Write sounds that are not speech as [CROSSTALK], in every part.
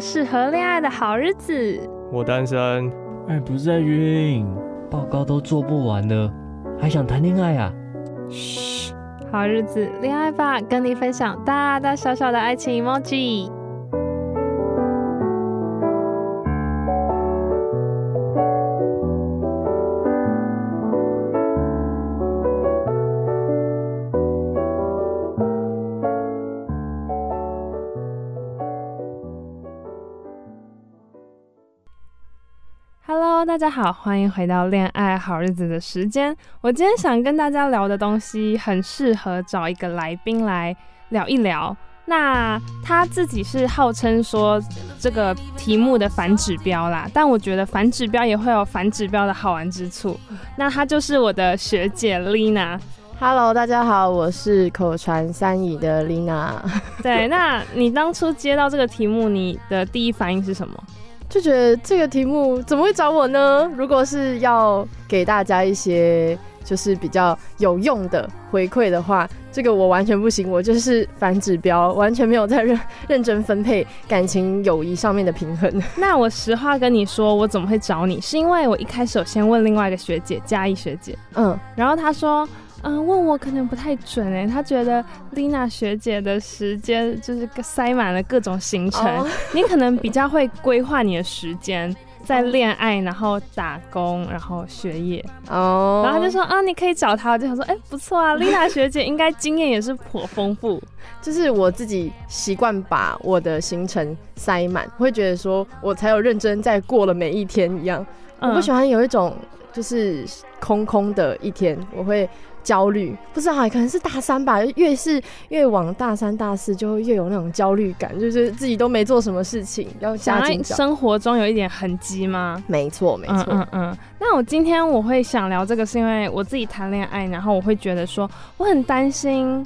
适合恋爱的好日子，我单身。哎不在晕，报告都做不完了，还想谈恋爱啊？嘘，好日子，恋爱吧，跟你分享大大小小的爱情 emoji。大家好，欢迎回到恋爱好日子的时间。我今天想跟大家聊的东西，很适合找一个来宾来聊一聊。那他自己是号称说这个题目的反指标啦，但我觉得反指标也会有反指标的好玩之处。那他就是我的学姐 Lina。Hello，大家好，我是口传三乙的 Lina。对，那你当初接到这个题目，你的第一反应是什么？就觉得这个题目怎么会找我呢？如果是要给大家一些就是比较有用的回馈的话，这个我完全不行，我就是反指标，完全没有在认认真分配感情友谊上面的平衡。[LAUGHS] 那我实话跟你说，我怎么会找你？是因为我一开始有先问另外一个学姐嘉义学姐，嗯，然后她说。嗯，问我可能不太准哎、欸，他觉得 Lina 学姐的时间就是塞满了各种行程，oh. 你可能比较会规划你的时间，在恋爱，然后打工，然后学业哦，oh. 然后他就说啊，你可以找他，我就想说，哎、欸，不错啊，Lina 学姐应该经验也是颇丰富，[LAUGHS] 就是我自己习惯把我的行程塞满，会觉得说我才有认真在过了每一天一样，嗯、我不喜欢有一种就是空空的一天，我会。焦虑不知道，可能是大三吧。越是越往大三、大四，就会越有那种焦虑感，就是自己都没做什么事情，要加紧。生活中有一点痕迹吗？没错，没错。嗯嗯嗯。那我今天我会想聊这个，是因为我自己谈恋爱，然后我会觉得说，我很担心，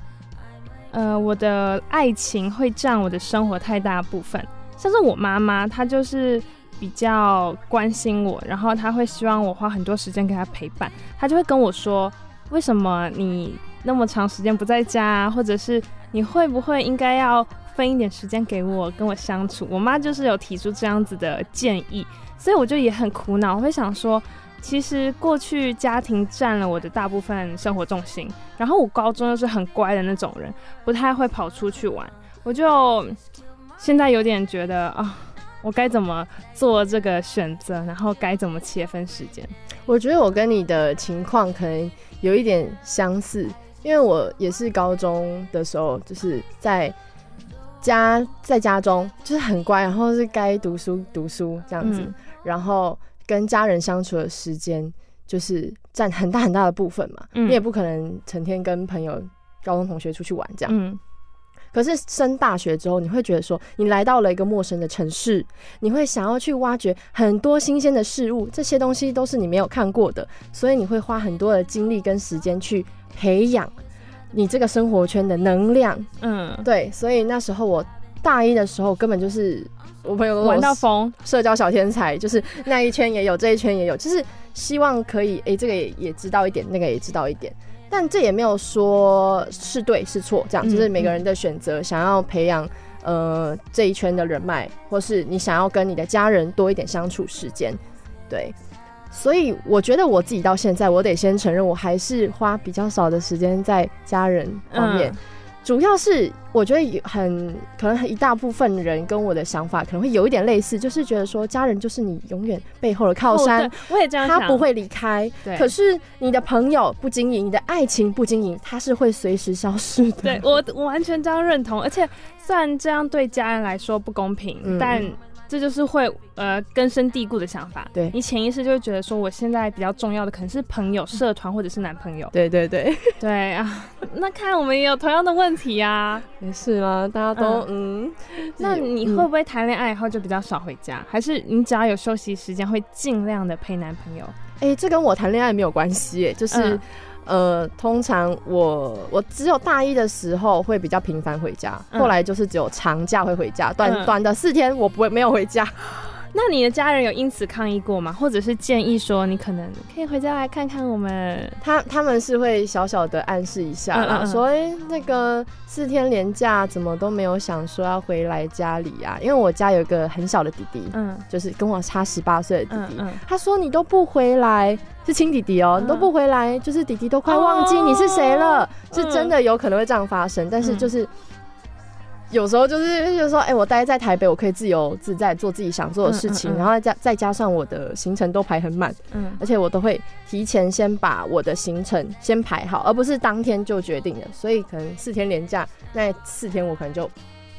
呃，我的爱情会占我的生活太大部分。像是我妈妈，她就是比较关心我，然后她会希望我花很多时间给她陪伴，她就会跟我说。为什么你那么长时间不在家啊？或者是你会不会应该要分一点时间给我，跟我相处？我妈就是有提出这样子的建议，所以我就也很苦恼。我会想说，其实过去家庭占了我的大部分生活重心，然后我高中又是很乖的那种人，不太会跑出去玩，我就现在有点觉得啊。我该怎么做这个选择？然后该怎么切分时间？我觉得我跟你的情况可能有一点相似，因为我也是高中的时候就是在家在家中就是很乖，然后是该读书读书这样子，嗯、然后跟家人相处的时间就是占很大很大的部分嘛。嗯、你也不可能成天跟朋友、高中同学出去玩这样。嗯可是升大学之后，你会觉得说，你来到了一个陌生的城市，你会想要去挖掘很多新鲜的事物，这些东西都是你没有看过的，所以你会花很多的精力跟时间去培养你这个生活圈的能量。嗯，对，所以那时候我大一的时候，根本就是我朋友都玩到疯，社交小天才，就是那一圈也有，这一圈也有，就是希望可以，哎、欸，这个也也知道一点，那个也知道一点。但这也没有说是对是错，这样、嗯、就是每个人的选择，想要培养呃这一圈的人脉，或是你想要跟你的家人多一点相处时间，对。所以我觉得我自己到现在，我得先承认，我还是花比较少的时间在家人方面。嗯主要是我觉得很可能一大部分人跟我的想法可能会有一点类似，就是觉得说家人就是你永远背后的靠山，哦、我也这样想，他不会离开。对，可是你的朋友不经营，你的爱情不经营，他是会随时消失的。对，我我完全这样认同，而且虽然这样对家人来说不公平，嗯、但。这就是会呃根深蒂固的想法，对，你潜意识就会觉得说，我现在比较重要的可能是朋友、社团或者是男朋友。[LAUGHS] 对对对对啊，[LAUGHS] 那看来我们也有同样的问题啊。没事啦，大家都嗯。嗯，那你会不会谈恋爱以后就比较少回家？嗯、还是你只要有休息时间会尽量的陪男朋友？哎、欸，这跟我谈恋爱没有关系，哎，就是。嗯呃，通常我我只有大一的时候会比较频繁回家，嗯、后来就是只有长假会回家，短、嗯、短的四天我不会没有回家。那你的家人有因此抗议过吗？或者是建议说你可能可以回家来看看我们？他他们是会小小的暗示一下啦，嗯嗯嗯说哎、欸、那个四天连假怎么都没有想说要回来家里啊？因为我家有一个很小的弟弟，嗯，就是跟我差十八岁的弟弟，他说你都不回来，是亲弟弟哦、你都不回来，就是弟弟都快忘记你是谁了，哦、是真的有可能会这样发生，但是就是。有时候就是就是说，哎、欸，我待在台北，我可以自由自在做自己想做的事情，嗯嗯嗯、然后再加再加上我的行程都排很满，嗯，而且我都会提前先把我的行程先排好，而不是当天就决定的。所以可能四天连假那四天，我可能就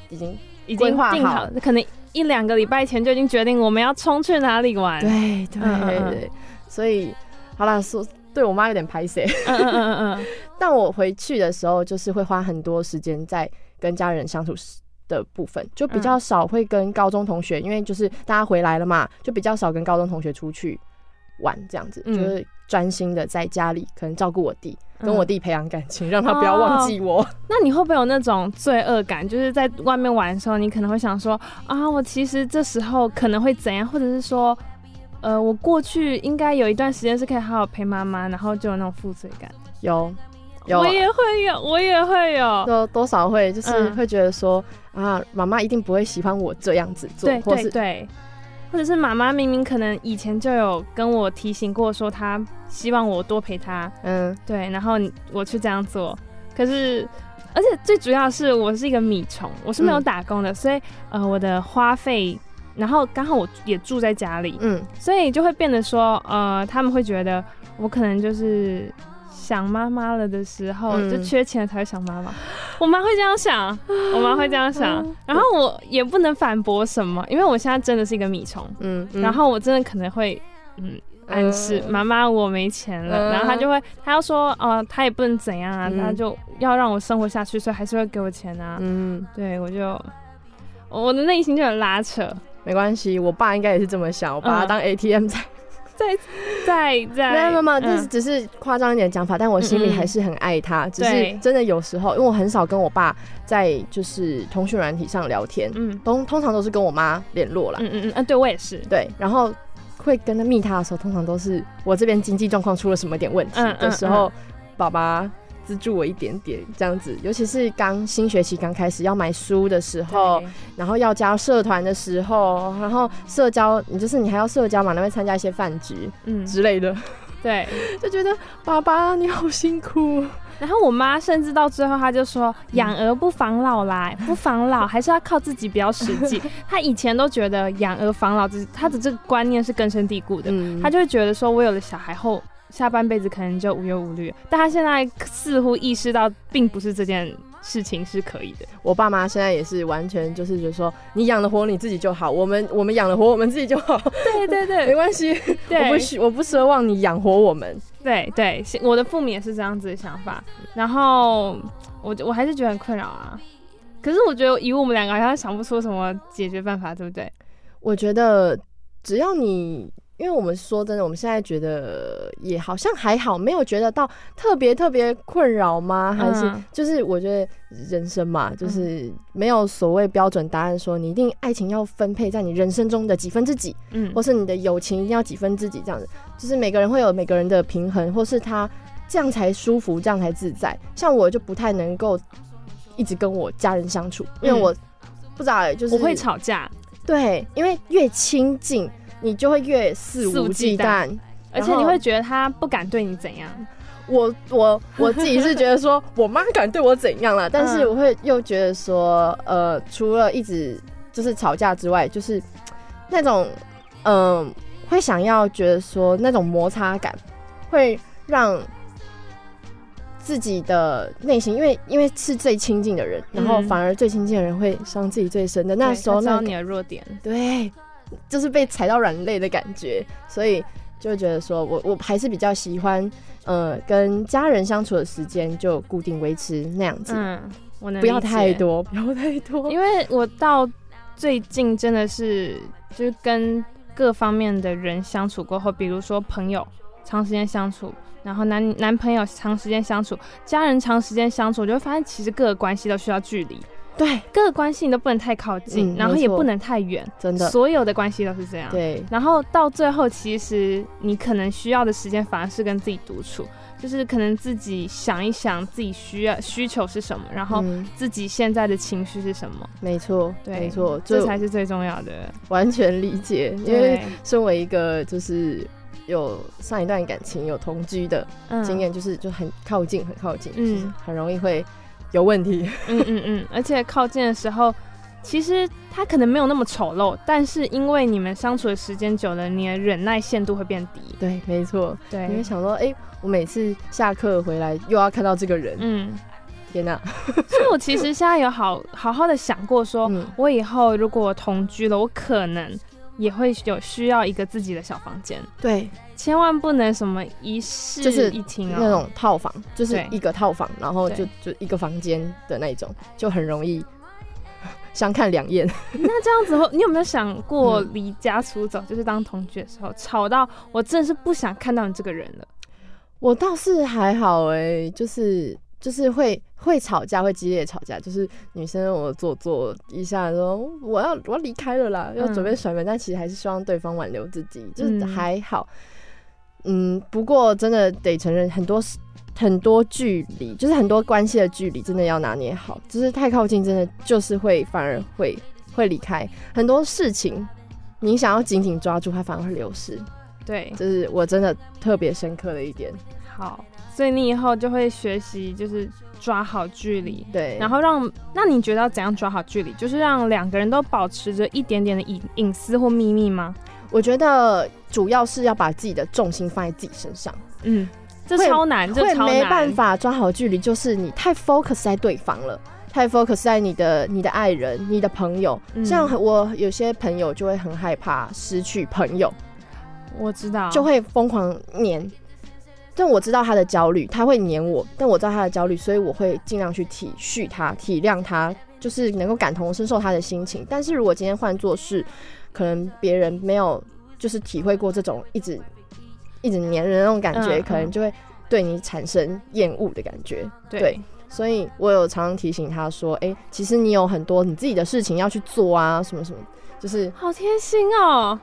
已经已经划好了，可能一两个礼拜前就已经决定我们要冲去哪里玩。对对对，所以好啦，说对我妈有点拍谢，嗯嗯嗯嗯，[LAUGHS] 但我回去的时候就是会花很多时间在。跟家人相处的部分就比较少，会跟高中同学，嗯、因为就是大家回来了嘛，就比较少跟高中同学出去玩这样子，嗯、就是专心的在家里，可能照顾我弟，嗯、跟我弟培养感情，让他不要忘记我。哦、那你会不会有那种罪恶感？就是在外面玩的时候，你可能会想说啊，我其实这时候可能会怎样，或者是说，呃，我过去应该有一段时间是可以好好陪妈妈，然后就有那种负罪感。有。有我也会有，我也会有，多多少会，就是会觉得说、嗯、啊，妈妈一定不会喜欢我这样子做，对对对，或者是妈妈明明可能以前就有跟我提醒过，说她希望我多陪她，嗯，对，然后我去这样做，可是而且最主要是我是一个米虫，我是没有打工的，嗯、所以呃，我的花费，然后刚好我也住在家里，嗯，所以就会变得说，呃，他们会觉得我可能就是。想妈妈了的时候，嗯、就缺钱才会想妈妈。我妈会这样想，[GASPS] 我妈会这样想，然后我也不能反驳什么，因为我现在真的是一个米虫。嗯，嗯，然后我真的可能会嗯暗示妈妈我没钱了，嗯、然后她就会她要说哦、呃，她也不能怎样啊，她、嗯、就要让我生活下去，所以还是会给我钱啊。嗯，对我就我的内心就很拉扯。没关系，我爸应该也是这么想，我把他当 ATM 在。在在在，没有没有，这是只是夸张一点讲法，但我心里还是很爱他。只是真的有时候，因为我很少跟我爸在就是通讯软体上聊天，嗯，通通常都是跟我妈联络啦。嗯嗯嗯，对我也是。对，然后会跟他密他的时候，通常都是我这边经济状况出了什么点问题的时候，爸爸。资助我一点点这样子，尤其是刚新学期刚开始要买书的时候，然后要加社团的时候，然后社交，你就是你还要社交嘛，那边参加一些饭局，嗯之类的，对，[LAUGHS] 就觉得爸爸你好辛苦。然后我妈甚至到最后，她就说养儿不防老啦，不防老还是要靠自己比较实际。[LAUGHS] 她以前都觉得养儿防老，这她的这个观念是根深蒂固的，她、嗯、就会觉得说我有了小孩后。下半辈子可能就无忧无虑，但他现在似乎意识到，并不是这件事情是可以的。我爸妈现在也是完全就是觉得说，你养得活你自己就好，我们我们养得活我们自己就好。对对对，没关系，我不需我不奢望你养活我们。对对，我的父母也是这样子的想法。然后我我还是觉得很困扰啊。可是我觉得以我们两个好像想不出什么解决办法，对不对？我觉得只要你。因为我们说真的，我们现在觉得也好像还好，没有觉得到特别特别困扰吗？还是就是我觉得人生嘛，就是没有所谓标准答案，说你一定爱情要分配在你人生中的几分之几，嗯，或是你的友情一定要几分之几这样子，就是每个人会有每个人的平衡，或是他这样才舒服，这样才自在。像我就不太能够一直跟我家人相处，因为我不知道、欸，就是我会吵架。对，因为越亲近，你就会越肆无忌惮，而且你会觉得他不敢对你怎样。我我我自己是觉得说，[LAUGHS] 我妈敢对我怎样了，但是我会又觉得说，呃，除了一直就是吵架之外，就是那种嗯、呃，会想要觉得说那种摩擦感，会让自己的内心，因为因为是最亲近的人，然后反而最亲近的人会伤自己最深的。那时候，那你的弱点，对，就是被踩到软肋的感觉，所以就觉得说我我还是比较喜欢。呃，跟家人相处的时间就固定维持那样子，嗯，我能不要太多，不要太多，因为我到最近真的是就是跟各方面的人相处过后，比如说朋友长时间相处，然后男男朋友长时间相处，家人长时间相处，我就会发现其实各个关系都需要距离。对，各个关系你都不能太靠近，嗯、然后也不能太远，真的，所有的关系都是这样。对，然后到最后，其实你可能需要的时间反而是跟自己独处，就是可能自己想一想自己需要需求是什么，然后自己现在的情绪是什么。没错，对，没错，这才是最重要的。完全理解，因为身为一个就是有上一段感情有同居的经验，就是就很靠近，很靠近，嗯，很容易会。有问题，[LAUGHS] 嗯嗯嗯，而且靠近的时候，其实他可能没有那么丑陋，但是因为你们相处的时间久了，你的忍耐限度会变低。对，没错。对，你会想说，哎、欸，我每次下课回来又要看到这个人，嗯，天哪！所以我其实现在有好好好的想过说，说、嗯、我以后如果我同居了，我可能也会有需要一个自己的小房间。对。千万不能什么一室一厅啊，那种套房，就是一个套房，然后就就一个房间的那种，就很容易 [LAUGHS] 相看两厌。那这样子后，你有没有想过离家出走？就是当同居的时候，吵到我真的是不想看到你这个人了。我倒是还好哎、欸，就是就是会会吵架，会激烈吵架，就是女生我做做一下说我要我要离开了啦，要准备甩门，但其实还是希望对方挽留自己，就是还好。嗯，不过真的得承认，很多很多距离，就是很多关系的距离，真的要拿捏好。就是太靠近，真的就是会反而会会离开很多事情。你想要紧紧抓住，它反而会流失。对，这是我真的特别深刻的一点。好，所以你以后就会学习，就是抓好距离。对，然后让那你觉得要怎样抓好距离？就是让两个人都保持着一点点的隐隐私或秘密吗？我觉得主要是要把自己的重心放在自己身上。嗯，这超难，这超难。会没办法抓好距离，就是你太 focus 在对方了，太 focus 在你的你的爱人、你的朋友。嗯、像我有些朋友就会很害怕失去朋友，我知道，就会疯狂黏。但我知道他的焦虑，他会黏我，但我知道他的焦虑，所以我会尽量去体恤他、体谅他，就是能够感同身受他的心情。但是如果今天换作是，可能别人没有就是体会过这种一直一直黏人的那种感觉，嗯、可能就会对你产生厌恶的感觉。对，对，所以我有常常提醒他说：“哎、欸，其实你有很多你自己的事情要去做啊，什么什么，就是好贴心哦。”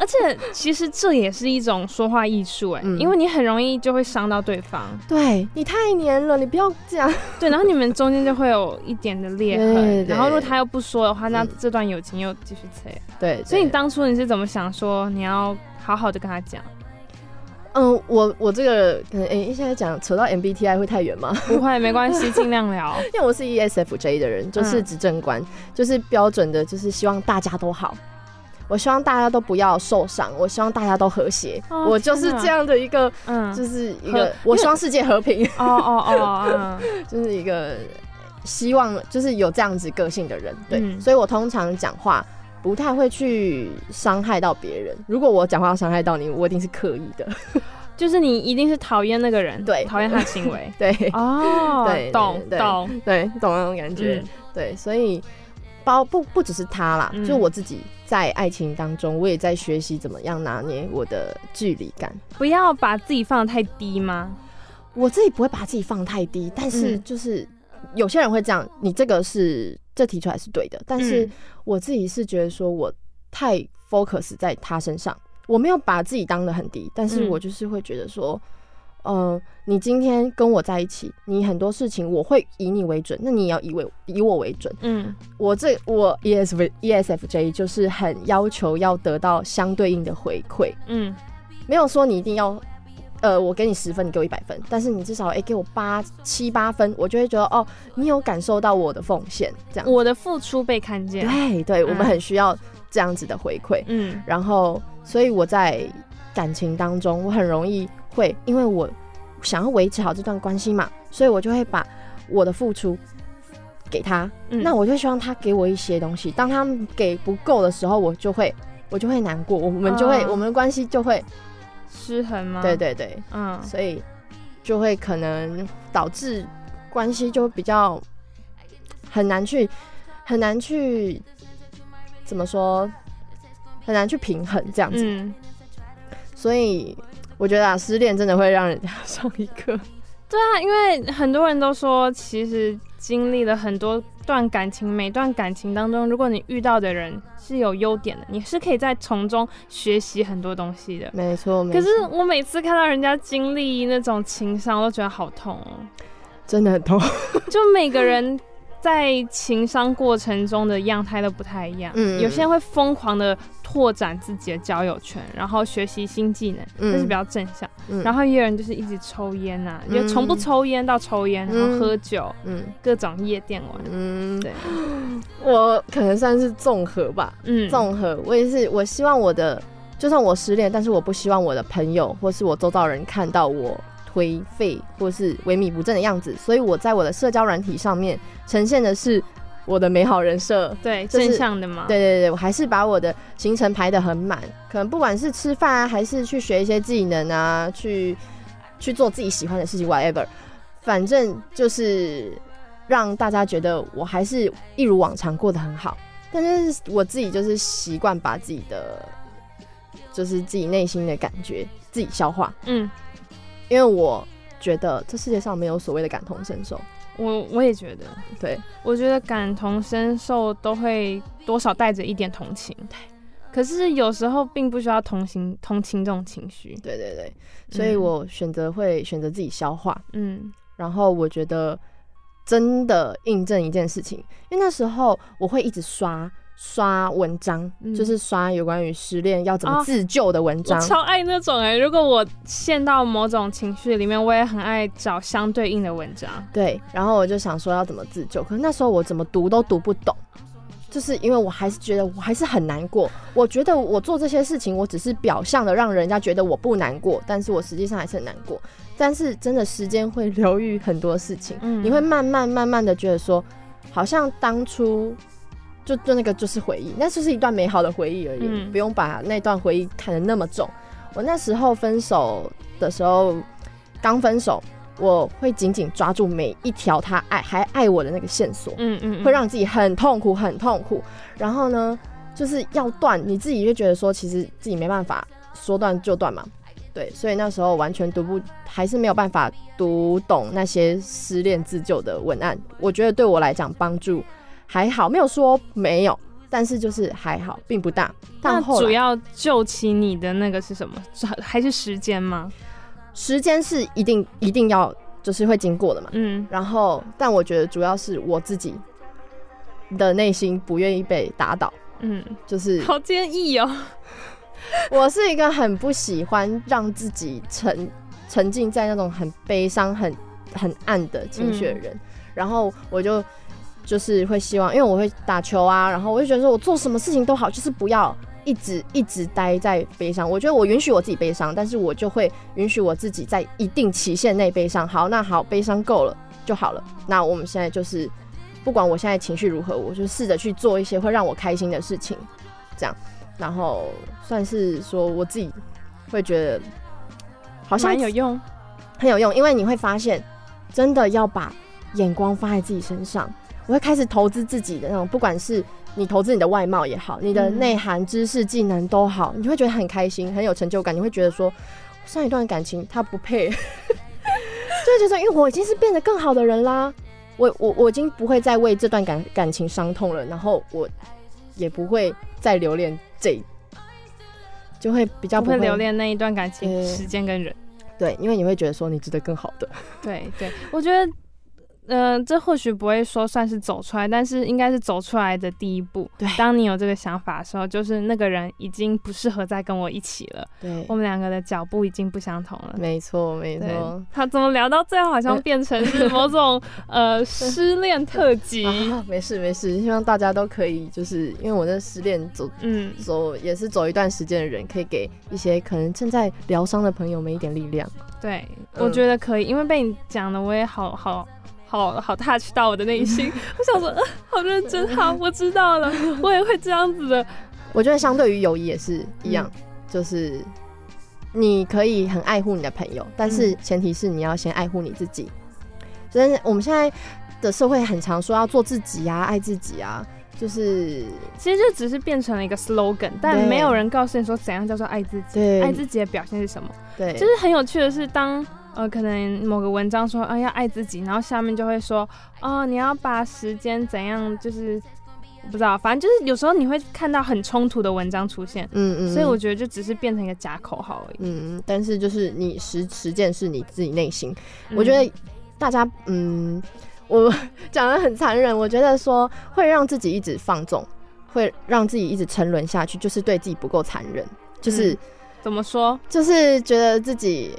而且其实这也是一种说话艺术哎，因为你很容易就会伤到对方。对，你太黏了，你不要这样。对，然后你们中间就会有一点的裂痕。然后如果他又不说的话，那这段友情又继续扯。对，所以你当初你是怎么想说你要好好的跟他讲？嗯，我我这个可能哎，现在讲扯到 MBTI 会太远吗？不会，没关系，[LAUGHS] 尽量聊。因为我是 ESFJ 的人，就是执政官，就是标准的，就是希望大家都好。我希望大家都不要受伤，我希望大家都和谐。哦、我就是这样的一个，嗯，就是一个，我希望世界和平。哦哦哦，[LAUGHS] 就是一个希望，就是有这样子个性的人。对，嗯、所以我通常讲话不太会去伤害到别人。如果我讲话要伤害到你，我一定是刻意的。[LAUGHS] 就是你一定是讨厌那个人，对，讨厌他的行为。[LAUGHS] 对，哦，对，懂懂，对，懂那种感觉。嗯、对，所以。包不不只是他啦，嗯、就我自己在爱情当中，我也在学习怎么样拿捏我的距离感，不要把自己放得太低吗？我自己不会把自己放太低，但是就是有些人会这样，你这个是这提出来是对的，但是我自己是觉得说我太 focus 在他身上，我没有把自己当得很低，但是我就是会觉得说，呃，你今天跟我在一起，你很多事情我会以你为准，那你也要以为以我为准。嗯，我这我 E S F E S F J 就是很要求要得到相对应的回馈。嗯，没有说你一定要，呃，我给你十分，你给我一百分，但是你至少哎、欸、给我八七八分，我就会觉得哦，你有感受到我的奉献，这样我的付出被看见。对对，我们很需要这样子的回馈。嗯，然后所以我在感情当中，我很容易。会，因为我想要维持好这段关系嘛，所以我就会把我的付出给他。嗯、那我就希望他给我一些东西。当他给不够的时候，我就会我就会难过，我们就会、哦、我们的关系就会失衡吗？对对对，嗯，所以就会可能导致关系就比较很难去很难去怎么说，很难去平衡这样子。嗯、所以。我觉得啊，失恋真的会让人家 [LAUGHS] 上一课。对啊，因为很多人都说，其实经历了很多段感情，每段感情当中，如果你遇到的人是有优点的，你是可以在从中学习很多东西的。没错，没错。可是我每次看到人家经历那种情伤，我都觉得好痛哦，真的很痛。[LAUGHS] 就每个人。在情商过程中的样态都不太一样，嗯，有些人会疯狂的拓展自己的交友圈，然后学习新技能，嗯，这是比较正向。嗯，然后也有人就是一直抽烟呐，就从不抽烟到抽烟，然后喝酒，嗯，各种夜店玩，嗯，对，[GASPS] 我可能算是综合吧，嗯，综合。我也是，我希望我的，就算我失恋，但是我不希望我的朋友或是我周遭人看到我。颓废或是萎靡不振的样子，所以我在我的社交软体上面呈现的是我的美好人设，对，就是、正向的嘛。对对对，我还是把我的行程排得很满，可能不管是吃饭啊，还是去学一些技能啊，去去做自己喜欢的事情，whatever，反正就是让大家觉得我还是一如往常过得很好。但是我自己就是习惯把自己的，就是自己内心的感觉自己消化，嗯。因为我觉得这世界上没有所谓的感同身受，我我也觉得，对，我觉得感同身受都会多少带着一点同情，对，可是有时候并不需要同情同情这种情绪，对对对，所以我选择会选择自己消化，嗯，然后我觉得真的印证一件事情，因为那时候我会一直刷。刷文章，嗯、就是刷有关于失恋要怎么自救的文章。超爱那种哎、欸！如果我陷到某种情绪里面，我也很爱找相对应的文章。对，然后我就想说要怎么自救，可是那时候我怎么读都读不懂，就是因为我还是觉得我还是很难过。我觉得我做这些事情，我只是表象的让人家觉得我不难过，但是我实际上还是很难过。但是真的时间会疗愈很多事情，嗯、你会慢慢慢慢的觉得说，好像当初。就就那个就是回忆，那就是一段美好的回忆而已，嗯、不用把那段回忆看得那么重。我那时候分手的时候，刚分手，我会紧紧抓住每一条他爱还爱我的那个线索，嗯嗯，嗯会让自己很痛苦很痛苦。然后呢，就是要断，你自己就觉得说，其实自己没办法说断就断嘛，对，所以那时候完全读不，还是没有办法读懂那些失恋自救的文案。我觉得对我来讲帮助。还好，没有说没有，但是就是还好，并不大。但后主要救起你的那个是什么？[LAUGHS] 还是时间吗？时间是一定一定要就是会经过的嘛。嗯。然后，但我觉得主要是我自己的内心不愿意被打倒。嗯，就是好坚毅哦。[LAUGHS] 我是一个很不喜欢让自己沉沉浸在那种很悲伤、很很暗的情绪的人。嗯、然后我就。就是会希望，因为我会打球啊，然后我就觉得说我做什么事情都好，就是不要一直一直待在悲伤。我觉得我允许我自己悲伤，但是我就会允许我自己在一定期限内悲伤。好，那好，悲伤够了就好了。那我们现在就是，不管我现在情绪如何，我就试着去做一些会让我开心的事情，这样，然后算是说我自己会觉得好像很有用，很有用，因为你会发现，真的要把眼光放在自己身上。我会开始投资自己的那种，不管是你投资你的外貌也好，你的内涵、知识、技能都好，你会觉得很开心，很有成就感。你会觉得说，上一段感情他不配，[LAUGHS] 就会觉得，因为我已经是变得更好的人啦，我我我已经不会再为这段感感情伤痛了，然后我也不会再留恋这，就会比较不会留恋那一段感情时间跟人。对，因为你会觉得说你值得更好的。[LAUGHS] 对对，我觉得。嗯、呃，这或许不会说算是走出来，但是应该是走出来的第一步。对，当你有这个想法的时候，就是那个人已经不适合再跟我一起了。对，我们两个的脚步已经不相同了。没错，没错。他怎么聊到最后，好像变成是某种 [LAUGHS] 呃失恋特辑、啊？没事没事，希望大家都可以，就是因为我在失恋走，嗯，走也是走一段时间的人，可以给一些可能正在疗伤的朋友们一点力量。对，嗯、我觉得可以，因为被你讲的，我也好好。好好 touch 到我的内心，我想说，呃，好认真，好，我知道了，我也会这样子的。我觉得相对于友谊也是一样，嗯，就是你可以很爱护你的朋友，但是前提是你要先爱护你自己。所以我们现在的社会很常说要做自己啊，爱自己啊，就是其实就只是变成了一个 slogan，但没有人告诉你说怎样叫做爱自己，对，爱自己的表现是什么？对，就是很有趣的是当。呃，可能某个文章说啊要爱自己，然后下面就会说哦，你要把时间怎样，就是不知道，反正就是有时候你会看到很冲突的文章出现，嗯嗯，所以我觉得就只是变成一个假口号而已，嗯，但是就是你实实践是你自己内心，嗯，我觉得大家嗯，我讲的很残忍，我觉得说会让自己一直放纵，会让自己一直沉沦下去，就是对自己不够残忍，就是，嗯，怎么说，就是觉得自己。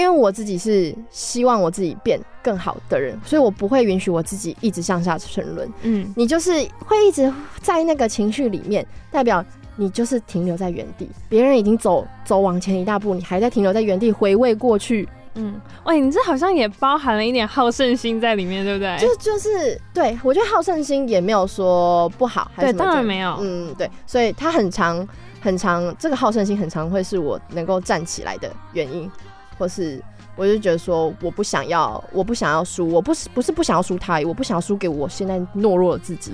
因为我自己是希望我自己变更好的人，所以我不会允许我自己一直向下沉沦。嗯，你就是会一直在那个情绪里面，代表你就是停留在原地。别人已经走走往前一大步，你还在停留在原地回味过去。嗯，喂，你这好像也包含了一点好胜心在里面，对不对？就就是对，我觉得好胜心也没有说不好，还是对，当然没有。嗯，对，所以他很长很长，这个好胜心很长会是我能够站起来的原因。或是，我就觉得说，我不想要，我不想要输，我不是不是不想要输他，我不想要输给我现在懦弱的自己。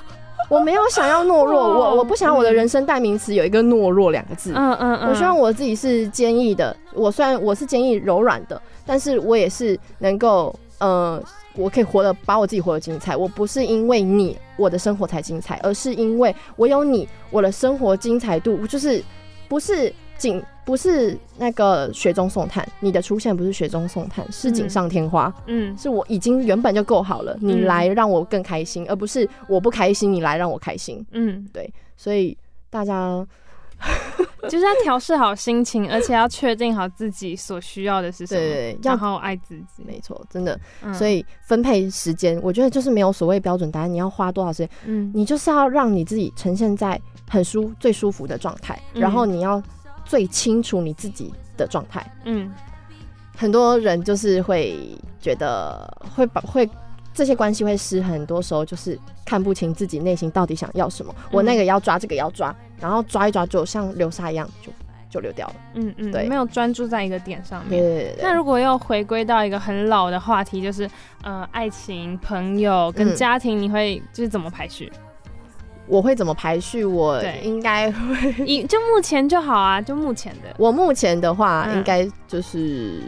[LAUGHS] 我没有想要懦弱，我我不想我的人生代名词有一个懦弱两个字。嗯嗯嗯，我希望我自己是坚毅的。我虽然我是坚毅柔软的，但是我也是能够，呃，我可以活得把我自己活得精彩。我不是因为你我的生活才精彩，而是因为我有你，我的生活精彩度就是不是。仅不是那个雪中送炭，你的出现不是雪中送炭，是锦上添花。嗯，是我已经原本就够好了，你来让我更开心，嗯，而不是我不开心，你来让我开心。嗯，对，所以大家 [LAUGHS] 就是要调试好心情，而且要确定好自己所需要的是什么，对，对，对，然后爱自己。没错，真的。嗯，所以分配时间，我觉得就是没有所谓标准答案，你要花多少时间，嗯，你就是要让你自己呈现在很舒最舒服的状态，嗯，然后你要。最清楚你自己的状态，嗯，很多人就是会觉得会把会这些关系会失衡，很多时候就是看不清自己内心到底想要什么。嗯、我那个要抓，这个要抓，然后抓一抓，就像流沙一样，就就流掉了。嗯嗯，对，没有专注在一个点上面。对对对对。那如果要回归到一个很老的话题，就是呃，爱情、朋友跟家庭，你会就是怎么排序？我会怎么排序？我应该会以就目前就好啊，就目前的。[LAUGHS] 我目前的话，应该就是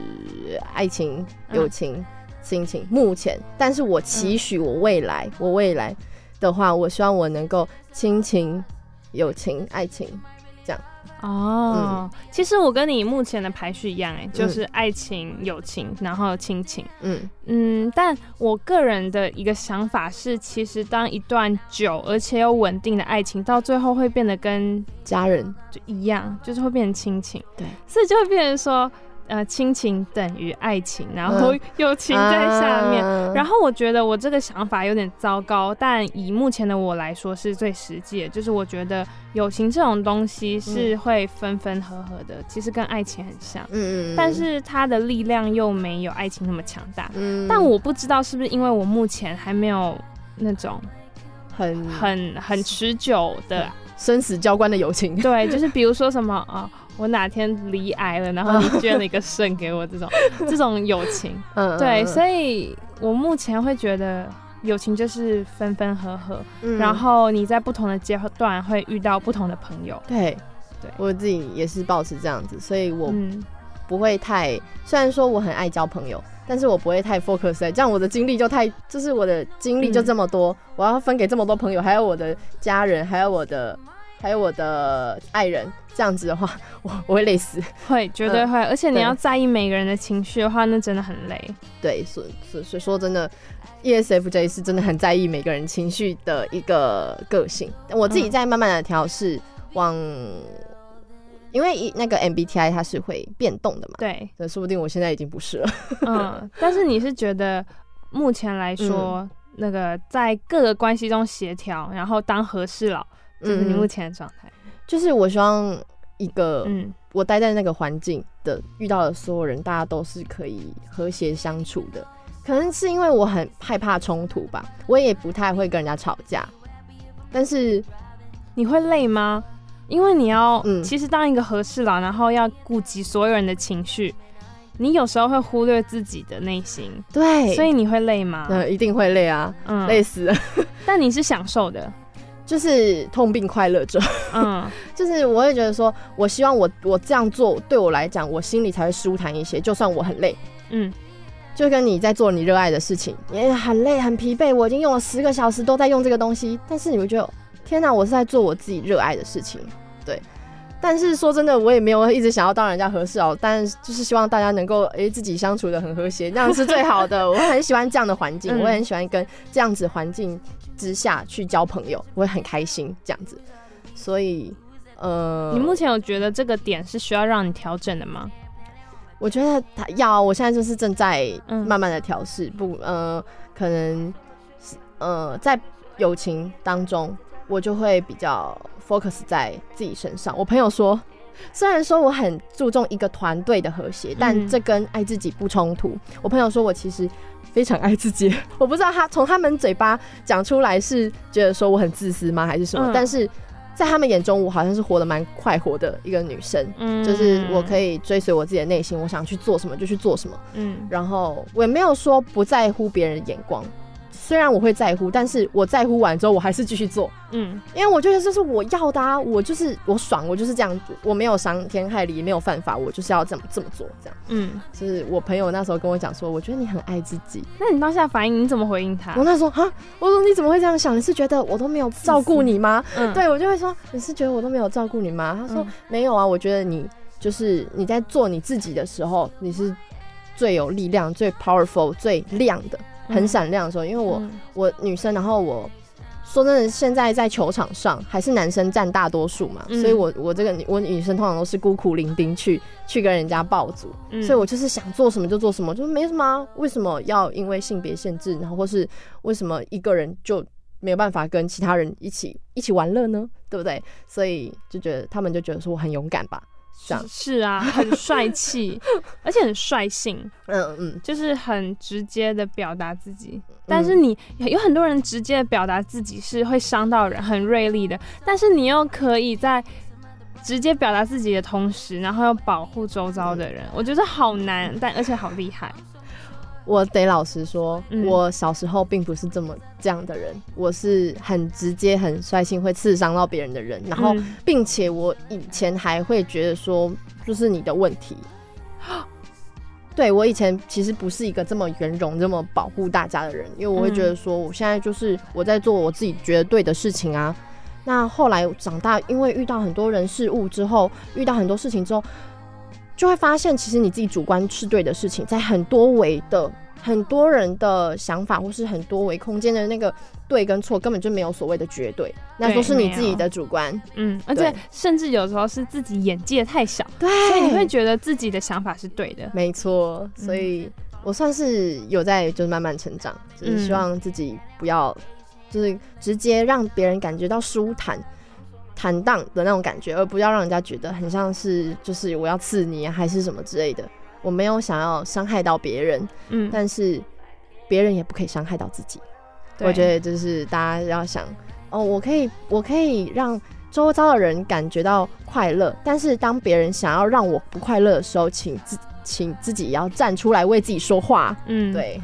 爱情、友情、亲情。目前，但是我期许我未来，我未来的话，我希望我能够亲情、友情、爱情。哦、嗯，其实我跟你目前的排序一样，哎，就是爱情、嗯、友情，然后亲情，嗯嗯。但我个人的一个想法是，其实当一段久而且又稳定的爱情，到最后会变得跟家人就一样，就是会变成亲情。对，所以就会变成说。呃，亲情等于爱情，然后友情在下面。嗯啊、然后我觉得我这个想法有点糟糕，但以目前的我来说是最实际的。就是我觉得友情这种东西是会分分合合的，嗯、其实跟爱情很像。嗯嗯。但是它的力量又没有爱情那么强大。嗯。但我不知道是不是因为我目前还没有那种很很很持久的生死交关的友情。对，就是比如说什么啊。我哪天离癌了，然后你捐了一个肾给我，这种 [LAUGHS] 这种友情，嗯，对，所以我目前会觉得友情就是分分合合，嗯，然后你在不同的阶段会遇到不同的朋友，对，对，我自己也是保持这样子，所以我不会太，嗯，虽然说我很爱交朋友，但是我不会太 focus 在这样，我的精力就太，就是我的精力就这么多，嗯，我要分给这么多朋友，还有我的家人，还有我的。还有我的爱人，这样子的话，我我会累死，会绝对会，嗯、而且你要在意每个人的情绪的话，那真的很累。对，所所所以说真的，ESFJ 是真的很在意每个人情绪的一个个性。我自己在慢慢的调试，往，因为那个 MBTI 它是会变动的嘛，对，那说不定我现在已经不是了。嗯，[LAUGHS] 但是你是觉得目前来说，嗯、那个在各个关系中协调，然后当和事佬。就是你目前的状态，就是我希望一个，嗯，我待在那个环境的遇到的所有人，大家都是可以和谐相处的。可能是因为我很害怕冲突吧，我也不太会跟人家吵架。但是你会累吗？因为你要，嗯，其实当一个和事佬，然后要顾及所有人的情绪，你有时候会忽略自己的内心。对，所以你会累吗？嗯，一定会累啊，嗯，累死了。但你是享受的。就是痛并快乐着，嗯，[LAUGHS] 就是我会觉得说，我希望我我这样做对我来讲，我心里才会舒坦一些。就算我很累，嗯，就跟你在做你热爱的事情，也很累很疲惫，我已经用了十个小时都在用这个东西，但是你会觉得，天哪，我是在做我自己热爱的事情，对。但是说真的，我也没有一直想要当人家和事佬，但就是希望大家能够诶、欸、自己相处的很和谐，这样是最好的。我很喜欢这样的环境，嗯、我也很喜欢跟这样子环境。之下去交朋友，我会很开心这样子，所以呃，你目前有觉得这个点是需要让你调整的吗？我觉得他要，我现在就是正在慢慢的调试，嗯、不呃，可能呃在友情当中，我就会比较 focus 在自己身上。我朋友说，虽然说我很注重一个团队的和谐，但这跟爱自己不冲突。嗯、我朋友说我其实。非常爱自己，[LAUGHS] 我不知道他从他们嘴巴讲出来是觉得说我很自私吗，还是什么？嗯、但是在他们眼中，我好像是活得蛮快活的一个女生，嗯，就是我可以追随我自己的内心，我想去做什么就去做什么，嗯，然后我也没有说不在乎别人的眼光。虽然我会在乎，但是我在乎完之后，我还是继续做，嗯，因为我觉得这是我要的啊，我就是我爽，我就是这样，我没有伤天害理，也没有犯法，我就是要这么这么做，这样，嗯，就是我朋友那时候跟我讲说，我觉得你很爱自己，那你当下反应你怎么回应他？我那时候哈，我说你怎么会这样想？你是觉得我都没有照顾你吗？嗯，对，我就会说你是觉得我都没有照顾你吗？他说、嗯、没有啊，我觉得你就是你在做你自己的时候，你是最有力量、最 powerful、最亮的。很闪亮的时候，因为我、嗯、我女生，然后我说真的，现在在球场上还是男生占大多数嘛，嗯、所以我我这个我女生通常都是孤苦伶仃去去跟人家抱组，嗯、所以我就是想做什么就做什么，就没什么、啊，为什么要因为性别限制，然后或是为什么一个人就没有办法跟其他人一起一起玩乐呢？对不对？所以就觉得他们就觉得说我很勇敢吧。这样是，是啊，[LAUGHS] 很帅气，而且很率性，嗯嗯，就是很直接的表达自己。但是你有很多人直接的表达自己是会伤到人，很锐利的。但是你又可以在直接表达自己的同时，然后又保护周遭的人，我觉得好难，但而且好厉害。我得老实说，嗯、我小时候并不是这么这样的人，我是很直接、很率性，会刺伤到别人的人。然后，并且我以前还会觉得说，就是你的问题。嗯、[GASPS] 对，我以前其实不是一个这么圆融、这么保护大家的人，因为我会觉得说，我现在就是我在做我自己觉得对的事情啊。那后来长大，因为遇到很多人事物之后，遇到很多事情之后。就会发现，其实你自己主观是对的事情，在很多维的很多人的想法，或是很多维空间的那个对跟错，根本就没有所谓的绝对，那都是你自己的主观。嗯，而且甚至有时候是自己眼界太小，对，所以你会觉得自己的想法是对的。没错，所以我算是有在就是慢慢成长，就是希望自己不要就是直接让别人感觉到舒坦。坦荡的那种感觉，而不要让人家觉得很像是就是我要刺你还是什么之类的。我没有想要伤害到别人，嗯，但是别人也不可以伤害到自己。我觉得就是大家要想哦，我可以我可以让周遭的人感觉到快乐，但是当别人想要让我不快乐的时候，请自请自己要站出来为自己说话。嗯，对，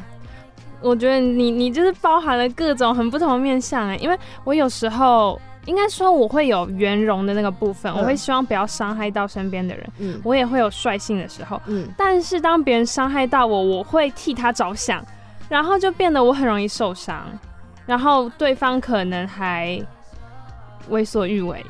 我觉得你你就是包含了各种很不同的面向哎，因为我有时候。应该说我会有圆融的那个部分，嗯、我会希望不要伤害到身边的人。嗯，我也会有率性的时候。嗯，但是当别人伤害到我，我会替他着想，然后就变得我很容易受伤，然后对方可能还为所欲为。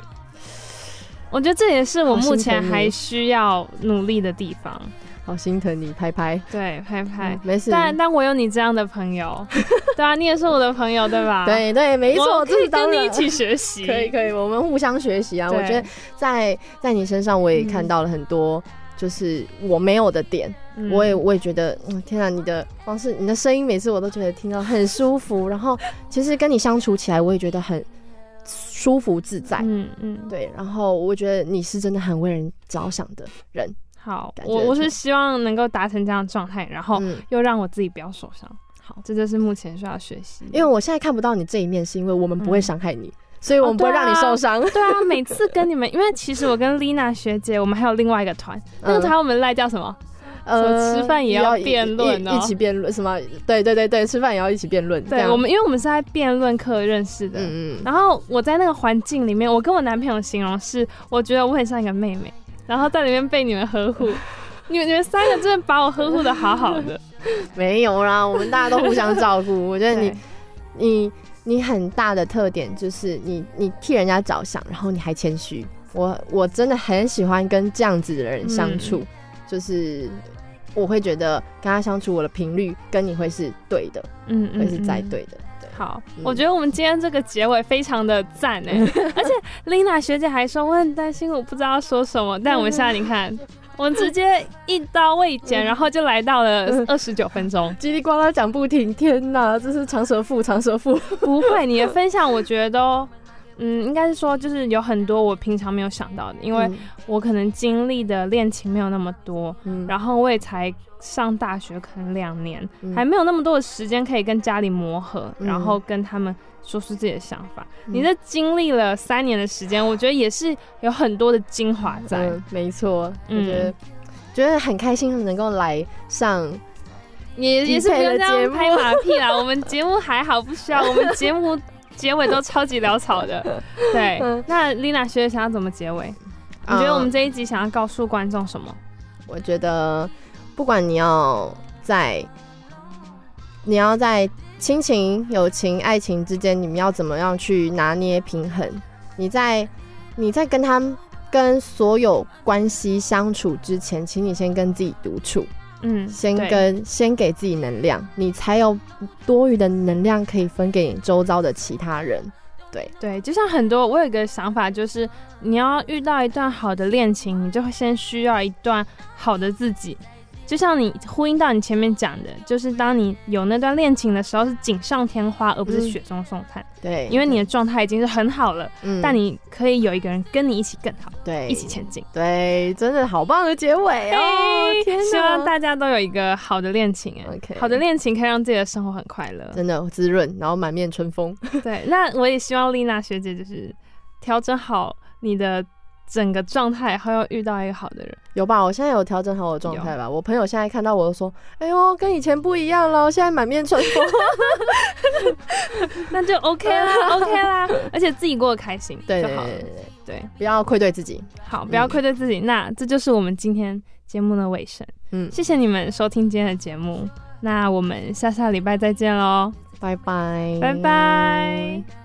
我觉得这也是我目前还需要努力的地方。好心疼你，拍拍，对，拍拍，嗯、没事。但但我有你这样的朋友，[LAUGHS] 对啊，你也是我的朋友，对吧？对对，没错，我可以跟你一起学习，[LAUGHS] 可以可以，我们互相学习啊。我觉得在在你身上，我也看到了很多，就是我没有的点。嗯、我也我也觉得，嗯，天啊，你的方式，你的声音，每次我都觉得听到很舒服。然后，[LAUGHS] 其实跟你相处起来，我也觉得很舒服自在。嗯嗯，对。然后，我觉得你是真的很为人着想的人。好，我我是希望能够达成这样的状态，然后又让我自己不要受伤。好，这就是目前需要学习。因为我现在看不到你这一面，是因为我们不会伤害你，所以我们不会让你受伤。对啊，[LAUGHS] 每次跟你们，因为其实我跟丽娜学姐，我们还有另外一个团，那个团我们赖叫什么？呃，吃饭也要辩论，一起辩论什么？对对对对，吃饭也要一起辩论。对，我们因为我们是在辩论课认识的，嗯，然后我在那个环境里面，我跟我男朋友形容是，我觉得我很像一个妹妹。然后在里面被你们呵护，[LAUGHS] 你们你们三个真的把我呵护的好好的。[LAUGHS] 没有啦，我们大家都互相照顾。[LAUGHS] 我觉得你你你很大的特点就是你你替人家着想，然后你还谦虚。我我真的很喜欢跟这样子的人相处，嗯、就是我会觉得跟他相处，我的频率跟你会是对的，嗯，会是在对的。好，嗯、我觉得我们今天这个结尾非常的赞哎，[LAUGHS] 而且 Lina 学姐还说我很担心，我不知道说什么。但我们现在你看，[LAUGHS] 我们直接一刀未剪，然后就来到了二十九分钟，叽里呱啦讲不停。天哪，这是长舌妇，长舌妇。不会，你的分享我觉得都，嗯，应该是说就是有很多我平常没有想到的，因为我可能经历的恋情没有那么多，嗯，然后我也才。上大学可能两年，嗯、还没有那么多的时间可以跟家里磨合，嗯、然后跟他们说出自己的想法。嗯、你这经历了三年的时间，我觉得也是有很多的精华在。嗯、没错，嗯、我觉得觉得很开心能够来上，也也是不用这样拍马屁啦。我们节目还好，不需要。我们节目结尾都超级潦草的。[LAUGHS] 对，嗯、那 Lina 学姐想要怎么结尾？你觉得我们这一集想要告诉观众什么？嗯、我觉得。不管你要在，你要在亲情、友情、爱情之间，你们要怎么样去拿捏平衡？你在你在跟他跟所有关系相处之前，请你先跟自己独处，嗯，先跟先给自己能量，你才有多余的能量可以分给你周遭的其他人。对对，就像很多，我有一个想法，就是你要遇到一段好的恋情，你就会先需要一段好的自己。就像你呼应到你前面讲的，就是当你有那段恋情的时候，是锦上添花，而不是雪中送炭。嗯、对，因为你的状态已经是很好了，嗯，但你可以有一个人跟你一起更好，对，一起前进。对，真的好棒的结尾哦！欸、天哪，希望大家都有一个好的恋情哎，OK，好的恋情可以让自己的生活很快乐，真的滋润，然后满面春风。对，那我也希望丽娜学姐就是调整好你的。整个状态，然后要遇到一个好的人，有吧？我现在有调整好我的状态吧？我朋友现在看到我都说：“哎呦，跟以前不一样了，现在满面春风。” [LAUGHS] 那就 OK 啦，[LAUGHS] OK 啦，而且自己过得开心对就好了。对，不要愧对自己。好，不要愧对自己。嗯、那这就是我们今天节目的尾声。嗯，谢谢你们收听今天的节目。那我们下下礼拜再见喽，拜拜，拜拜。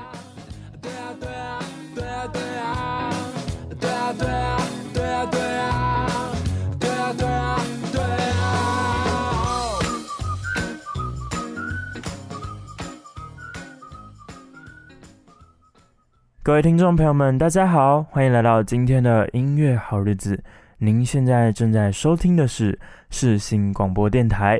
各位听众朋友们，大家好，欢迎来到今天的音乐好日子。您现在正在收听的是世新广播电台。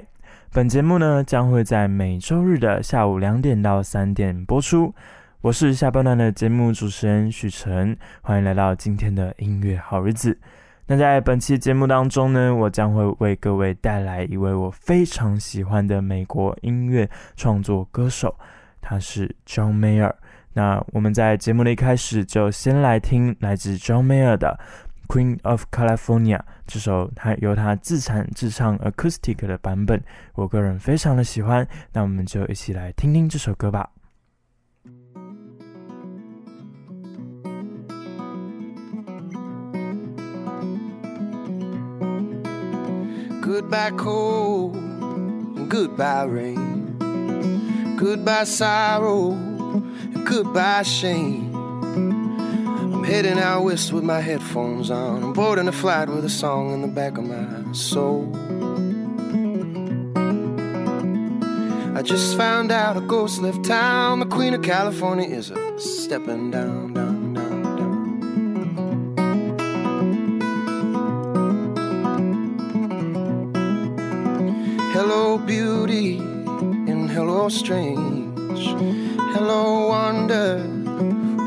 本节目呢将会在每周日的下午两点到三点播出。我是下半段的节目主持人许晨，欢迎来到今天的音乐好日子。那在本期节目当中呢，我将会为各位带来一位我非常喜欢的美国音乐创作歌手，他是 John Mayer。那我们在节目的一开始就先来听来自 John Mayer 的《Queen of California》这首，他由他自弹自唱 acoustic 的版本，我个人非常的喜欢。那我们就一起来听听这首歌吧。Goodbye cold, goodbye rain, goodbye sorrow. Goodbye, shame. I'm heading out west with my headphones on. I'm boarding a flight with a song in the back of my soul. I just found out a ghost left town. The Queen of California is a stepping down, down, down, down. Hello, beauty, and hello, strange. Hello, wonder,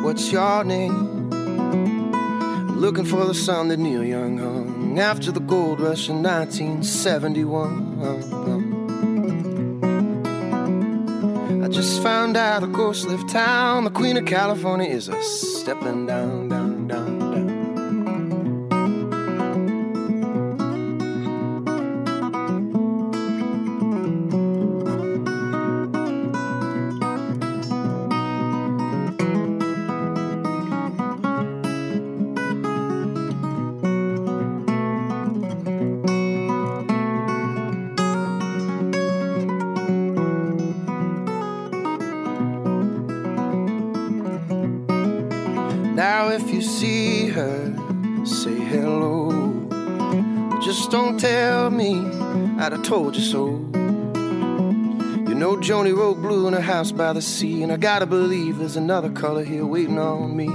what's your name? I'm looking for the song that Neil Young hung after the gold rush in 1971. I just found out a ghost left town. The Queen of California is a stepping down. See her, say hello. Just don't tell me I'd have told you so. You know, Joni wrote blue in a house by the sea, and I gotta believe there's another color here waiting on me.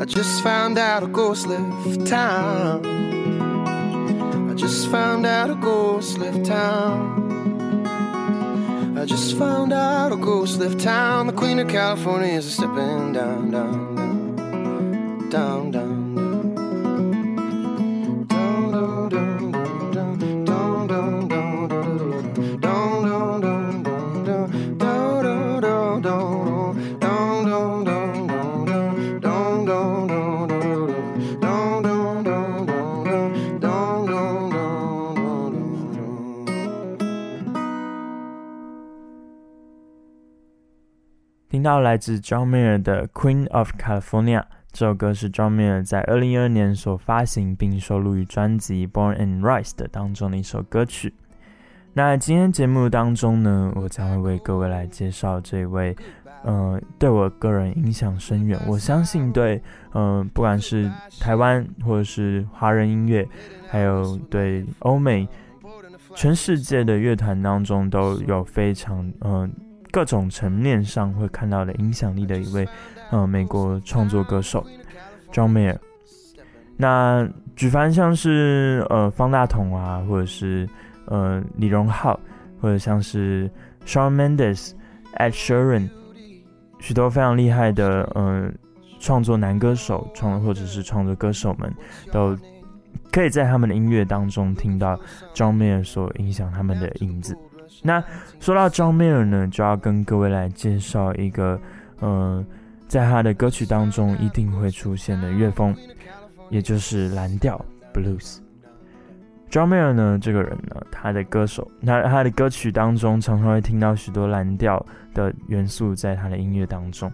I just found out a ghost left town. I just found out a ghost left town. I just found out a ghost left town. The Queen of California is stepping down, down, 听到来自 John Mayer 的《Queen of California》这首歌是 John Mayer 在二零一二年所发行并收录于专辑《Born and Raised》当中的一首歌曲。那今天节目当中呢，我将会为各位来介绍这位，呃，对我个人影响深远，我相信对，呃，不管是台湾或者是华人音乐，还有对欧美全世界的乐团当中都有非常，呃。各种层面上会看到的影响力的一位，呃，美国创作歌手 John Mayer。那举凡像是呃方大同啊，或者是呃李荣浩，或者像是 Shawn Mendes、Ed s h e r a n 许多非常厉害的呃创作男歌手创或者是创作歌手们，都可以在他们的音乐当中听到 John Mayer 所影响他们的影子。那说到 John Mayer 呢，就要跟各位来介绍一个，呃，在他的歌曲当中一定会出现的乐风，也就是蓝调 Blues。John Mayer 呢，这个人呢，他的歌手，他他的歌曲当中常常会听到许多蓝调的元素在他的音乐当中。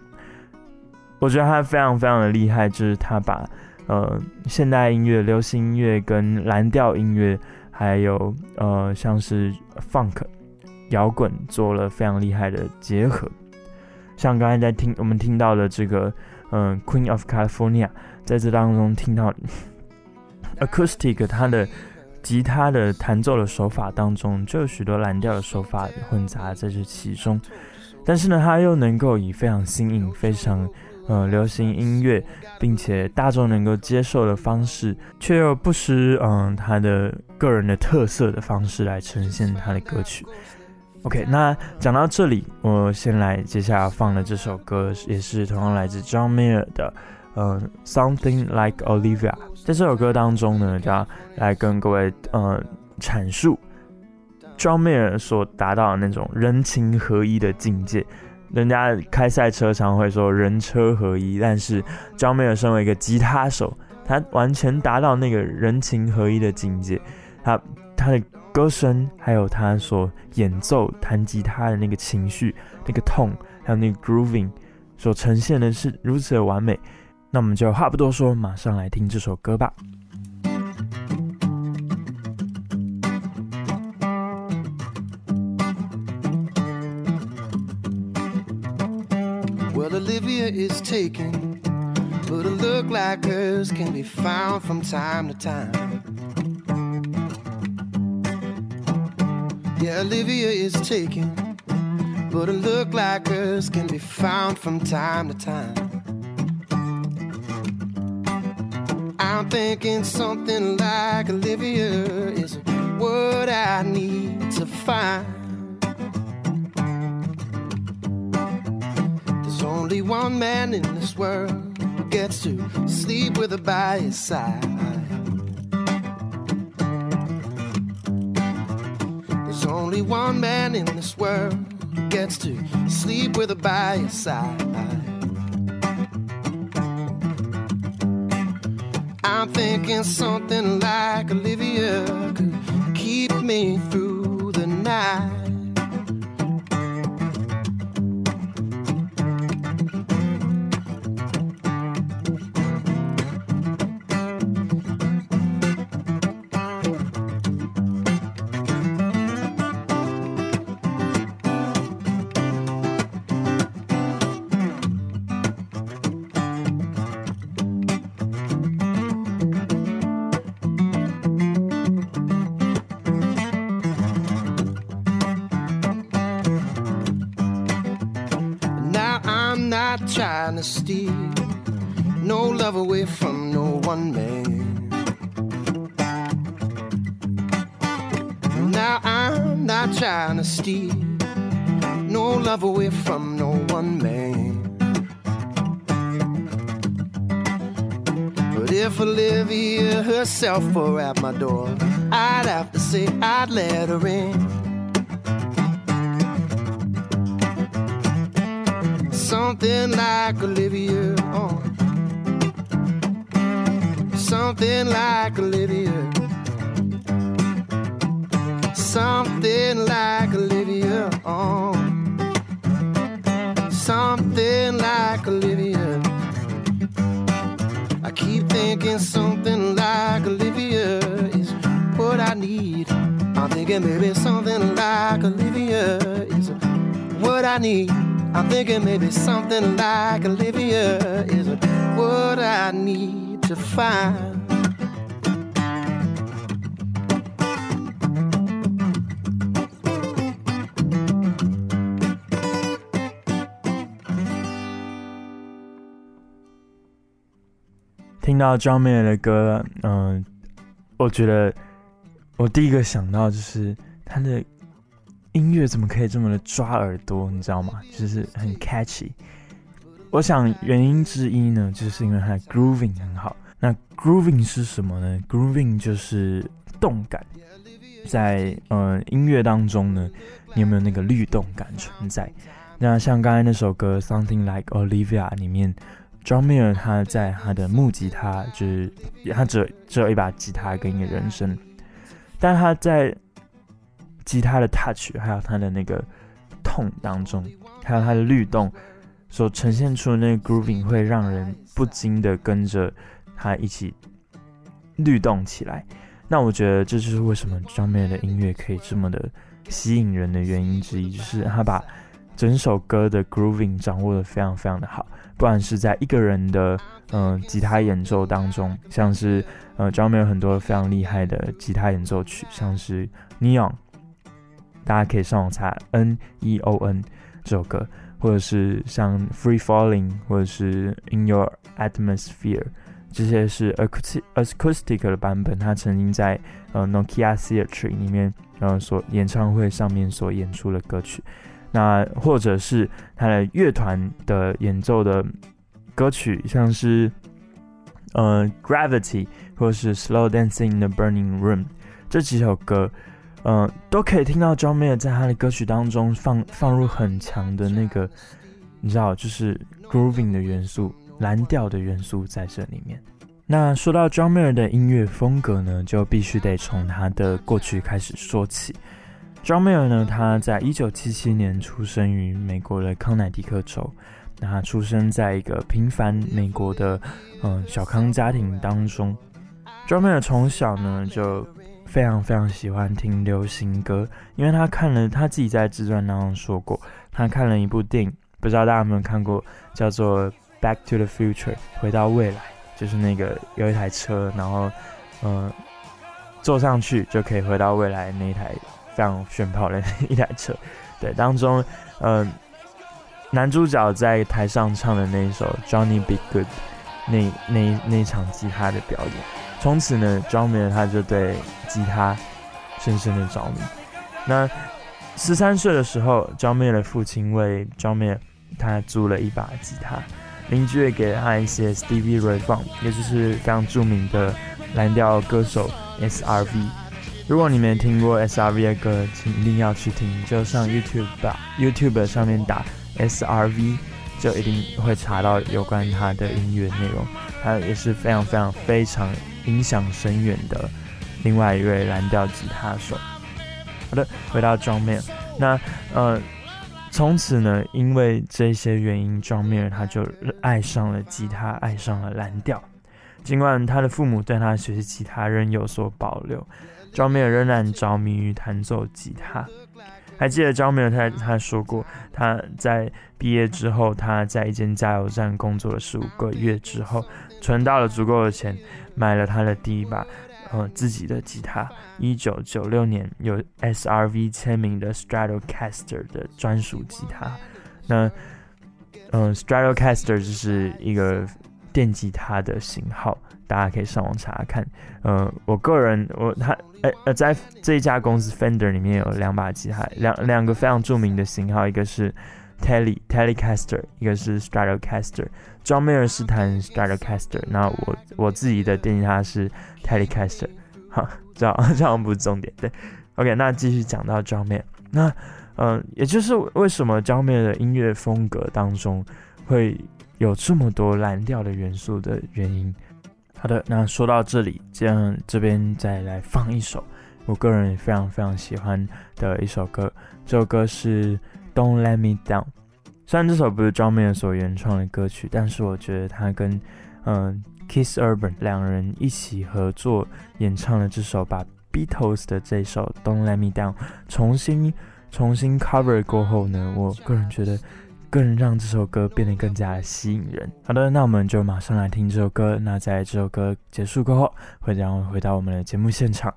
我觉得他非常非常的厉害，就是他把呃现代音乐、流行音乐跟蓝调音乐，还有呃像是 Funk。摇滚做了非常厉害的结合，像刚才在听我们听到的这个，嗯，，Queen of California，在这当中听到 [LAUGHS] acoustic，它的吉他的弹奏的手法当中，就有许多蓝调的手法混杂在这其中，但是呢，他又能够以非常新颖、非常呃流行音乐，并且大众能够接受的方式，却又不失嗯他的个人的特色的方式来呈现他的歌曲。OK，那讲到这里，我先来接下来放的这首歌，也是同样来自 John Mayer 的，呃，Something Like Olivia。在这首歌当中呢，就要来跟各位呃阐述 John Mayer 所达到的那种人情合一的境界。人家开赛车常会说人车合一，但是 John Mayer 身为一个吉他手，他完全达到那个人情合一的境界。他他的。歌声，还有他所演奏弹吉他的那个情绪、那个痛，还有那个 grooving，所呈现的是如此的完美。那我们就话不多说，马上来听这首歌吧。Well, Olivia is taken, but a look like hers can be found from time to time. Yeah, Olivia is taken, but a look like hers can be found from time to time. I'm thinking something like Olivia is what I need to find. There's only one man in this world who gets to sleep with her by his side. Only one man in this world who gets to sleep with her by side. I'm thinking something like Olivia could keep me through the night. Olivia herself were at my door, I'd have to say I'd let her in. something like Olivia. Oh. Something like Olivia. Something like Olivia. Oh. Something like Olivia. Thinking something like Olivia is what I need. I'm thinking maybe something like Olivia is what I need. I'm thinking maybe something like Olivia is what I need to find. 听到 John Mayer 的歌，嗯、我觉得我第一个想到就是他的。音乐怎么可以这么的抓耳朵？你知道吗？就是很 catchy。我想原因之一呢，就是因为他的 grooving 很好。那 grooving 是什么呢？grooving 就是动感。在呃音乐当中呢，你有没有那个律动感存在？那像刚才那首歌《Something Like Olivia》里面，John Mayer 他在他的木吉他，就是他只有只有一把吉他跟一个人声，但他在吉他的 touch，还有他的那个痛当中，还有他的律动所呈现出的那个 grooving，会让人不禁的跟着他一起律动起来。那我觉得这就是为什么 John Mayer 的音乐可以这么的吸引人的原因之一，就是他把整首歌的 grooving 掌握得非常非常的好。不管是在一个人的嗯、吉他演奏当中，像是呃，Joe 没有很多非常厉害的吉他演奏曲，像是 Neon。大家可以上网查 N E O N，这首歌，或者是像 Free Falling，或者是 In Your Atmosphere，这些是 acoustic acoustic 的版本，他曾经在呃 Nokia Theatre 里面呃所演唱会上面所演出的歌曲。那或者是他的乐团的演奏的歌曲，像是呃 Gravity 或是 Slow Dancing in the Burning Room 这几首歌，嗯、呃，都可以听到 John Mayer 在他的歌曲当中放放入很强的那个，你知道，就是 grooving 的元素、蓝调的元素在这里面。那说到 John Mayer 的音乐风格呢，就必须得从他的过去开始说起。John Mayer 呢，他在一九七七年出生于美国的康乃狄克州。那他出生在一个平凡美国的嗯、小康家庭当中。John Mayer 从小呢就非常非常喜欢听流行歌，因为他看了他自己在自传当中说过，他看了一部电影，不知道大家有没有看过，叫做《Back to the Future》回到未来，就是那个有一台车，然后嗯、呃、坐上去就可以回到未来那一台。非常炫炮的一台车，[LAUGHS] 对，当中，呃，男主角在台上唱的那一首《Johnny B. Good》，那那那场吉他的表演，从此呢，John Mayer 他就对吉他深深的着迷。那十三岁的时候，John Mayer 的父亲为 John Mayer 他租了一把吉他，邻居也给了他一些 Stevie Ray Vaughan，也就是非常著名的蓝调歌手 S.R.V。如果你没听过 S.R.V 的歌，请一定要去听，就上 YouTube 吧，YouTube 上面打 S.R.V 就一定会查到有关他的音乐内容。他也是非常非常非常影响深远的另外一位蓝调吉他手。好的，回到 John Mayer，那呃，从此呢，因为这些原因，John Mayer 他就爱上了吉他，爱上了蓝调。尽管他的父母对他学习吉他仍有所保留。John Mear 仍然着迷于弹奏吉他。还记得 John Mear 他他说过，他在毕业之后，他在一间加油站工作了十五个月之后，存到了足够的钱，买了他的第一把呃自己的吉他。一九九六年有 S.R.V 签名的 Stratocaster 的专属吉他。那嗯、Stratocaster 就是一个电吉他的型号。大家可以上网查看。呃，我个人，我他，呃呃，在这一家公司 Fender 里面有两把吉他，两两个非常著名的型号，一个是 Tele Telecaster，一个是 Stratocaster。John Mayer 是弹 Stratocaster，那我我自己的电吉他是 Telecaster。好，这样 [LAUGHS] 这样不是重点。对，OK，那继续讲到 John Mayer。那，嗯、也就是为什么 John Mayer 的音乐风格当中会有这么多蓝调的元素的原因。好的，那说到这里，这样这边再来放一首我个人也非常非常喜欢的一首歌。这首歌是《Don't Let Me Down》。虽然这首不是 John Mayer 所原创的歌曲，但是我觉得他跟嗯、Kiss Urban 两人一起合作演唱了这首，把 Beatles 的这首《Don't Let Me Down》重新重新 cover 过后呢，我个人觉得。更让这首歌变得更加的吸引人。好的，那我们就马上来听这首歌。那在这首歌结束过后，会让我回到我们的节目现场。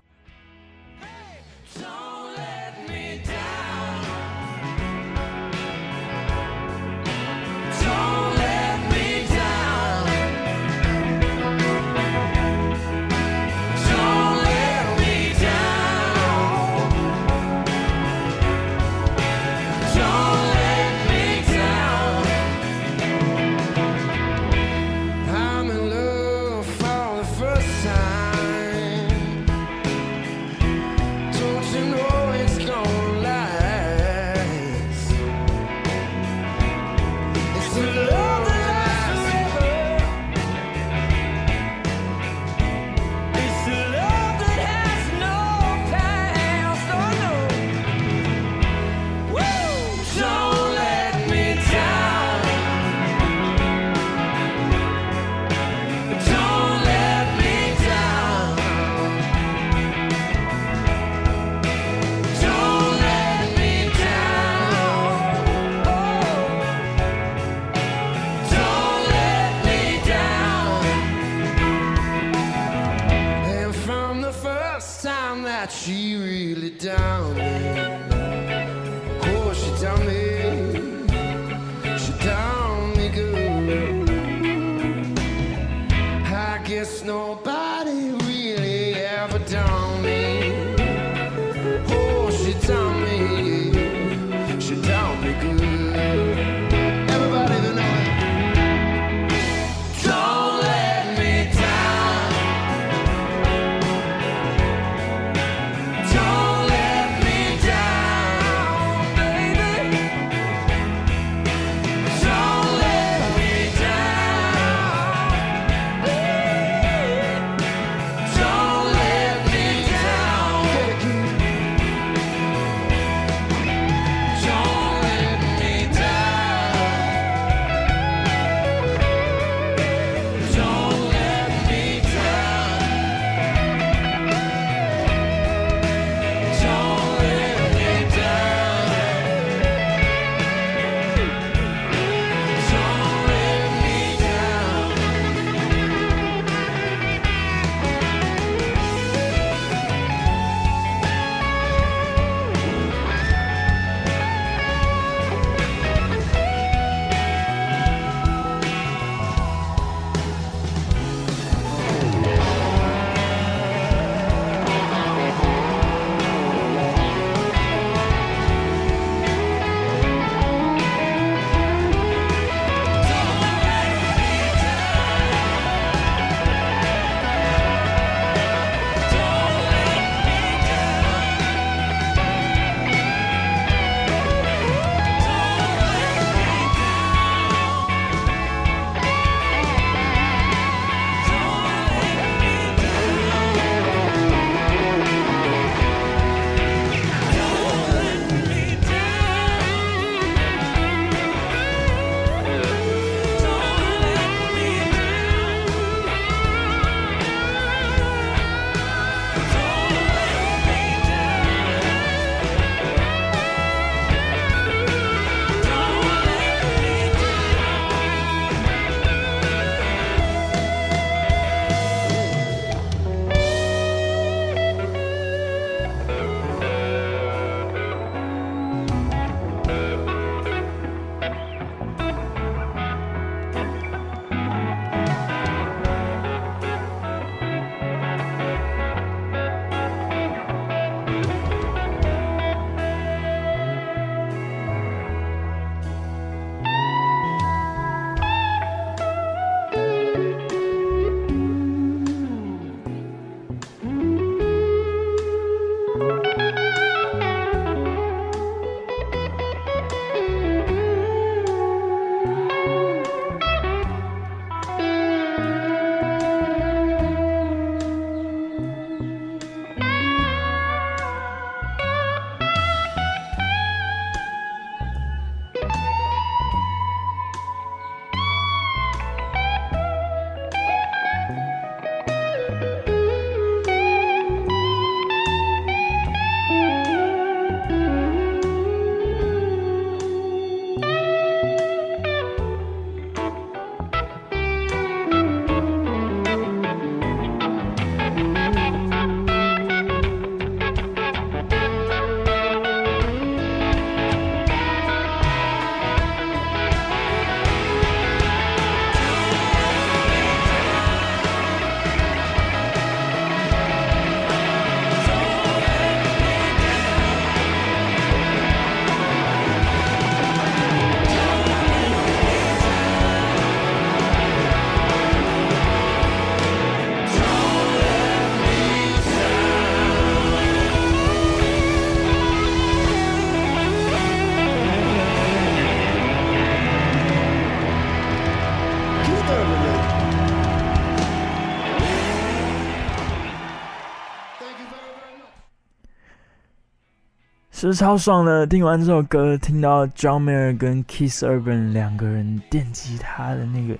是超爽的？听完这首歌，听到 John Mayer 跟 Keith Urban 两个人电吉他的那个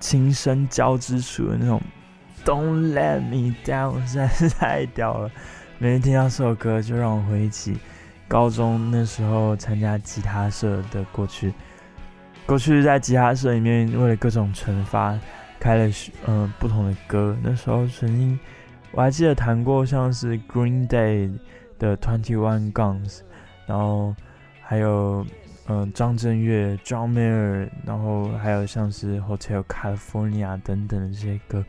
琴声交织出的那种 Don't Let Me Down，实在是太屌了。每次听到这首歌，就让我回忆起高中那时候参加吉他社的过去。过去在吉他社里面，为了各种惩罚，开了嗯、呃、不同的歌。那时候曾经我还记得弹过像是 Green Day 的 Twenty One Guns，然后还有嗯张震岳、John Mayer，然后还有像是 Hotel California 等等的这些歌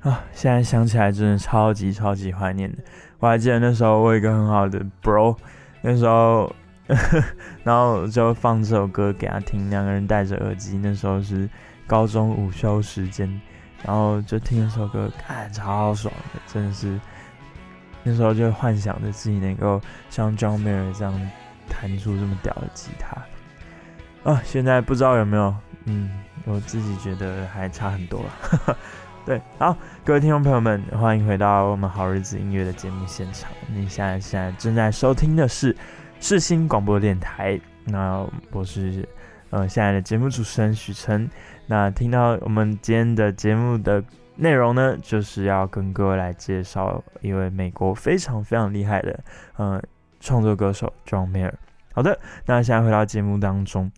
啊，现在想起来真的超级超级怀念的。我还记得那时候我有一个很好的 bro，那时候 [LAUGHS] 然后就放这首歌给他听，两个人戴着耳机，那时候是高中午休时间，然后就听这首歌，看超爽的，真的是。那时候就幻想着自己能够像 John Mayer 这样弹出这么屌的吉他啊！现在不知道有没有，嗯，我自己觉得还差很多了。[LAUGHS] 对，好，各位听众朋友们，欢迎回到我们好日子音乐的节目现场。你现在现在正在收听的是世新广播电台，那我是呃现在的节目主持人许晨。那听到我们今天的节目的。内容呢，就是要跟各位来介绍一位美国非常非常厉害的，呃，创作歌手 John Mayer。好的，那现在回到节目当中。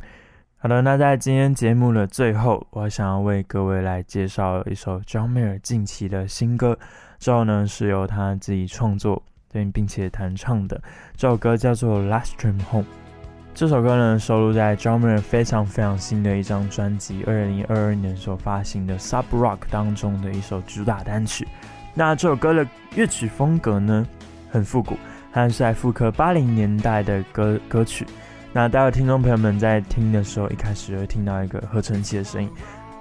好的，那在今天节目的最后，我想要为各位来介绍一首 John Mayer 近期的新歌。之后呢，是由他自己创作并并且弹唱的，这首歌叫做《Last Dream Home》。这首歌呢，收录在 John Mayer 非常非常新的一张专辑，二零二二年所发行的《Sub Rock》当中的一首主打单曲。那这首歌的乐曲风格呢，很复古，它是在复刻八零年代的歌歌曲。那待会听众朋友们在听的时候，一开始会听到一个合成器的声音，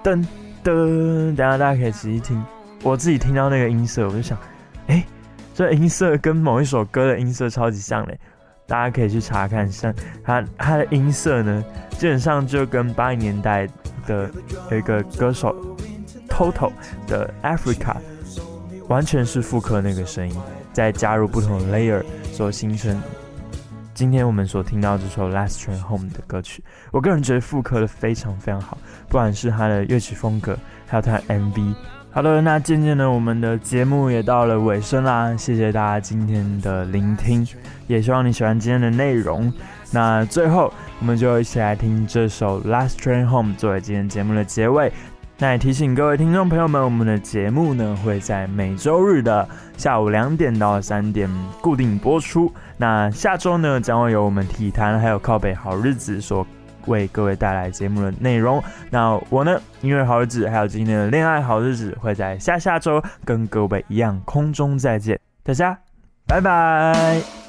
噔噔。等下大家可以仔细听，我自己听到那个音色，我就想，哎，这音色跟某一首歌的音色超级像嘞。大家可以去查看，像它它的音色呢，基本上就跟八零年代的有一个歌手 Toto 的 Africa 完全是复刻那个声音，再加入不同的 layer 所形成今天我们所听到这首 Last Train Home 的歌曲。我个人觉得复刻的非常非常好，不管是它的乐曲风格，还有它的 MV。好的，那渐渐的，我们的节目也到了尾声啦。谢谢大家今天的聆听，也希望你喜欢今天的内容。那最后，我们就一起来听这首《Last Train Home》作为今天节目的结尾。那也提醒各位听众朋友们，我们的节目呢会在每周日的下午两点到三点固定播出。那下周呢，将会有我们体坛还有靠北好日子所。为各位带来节目的内容，那我呢，音乐好日子还有今天的恋爱好日子，会在下下周跟各位一样空中再见，大家拜拜。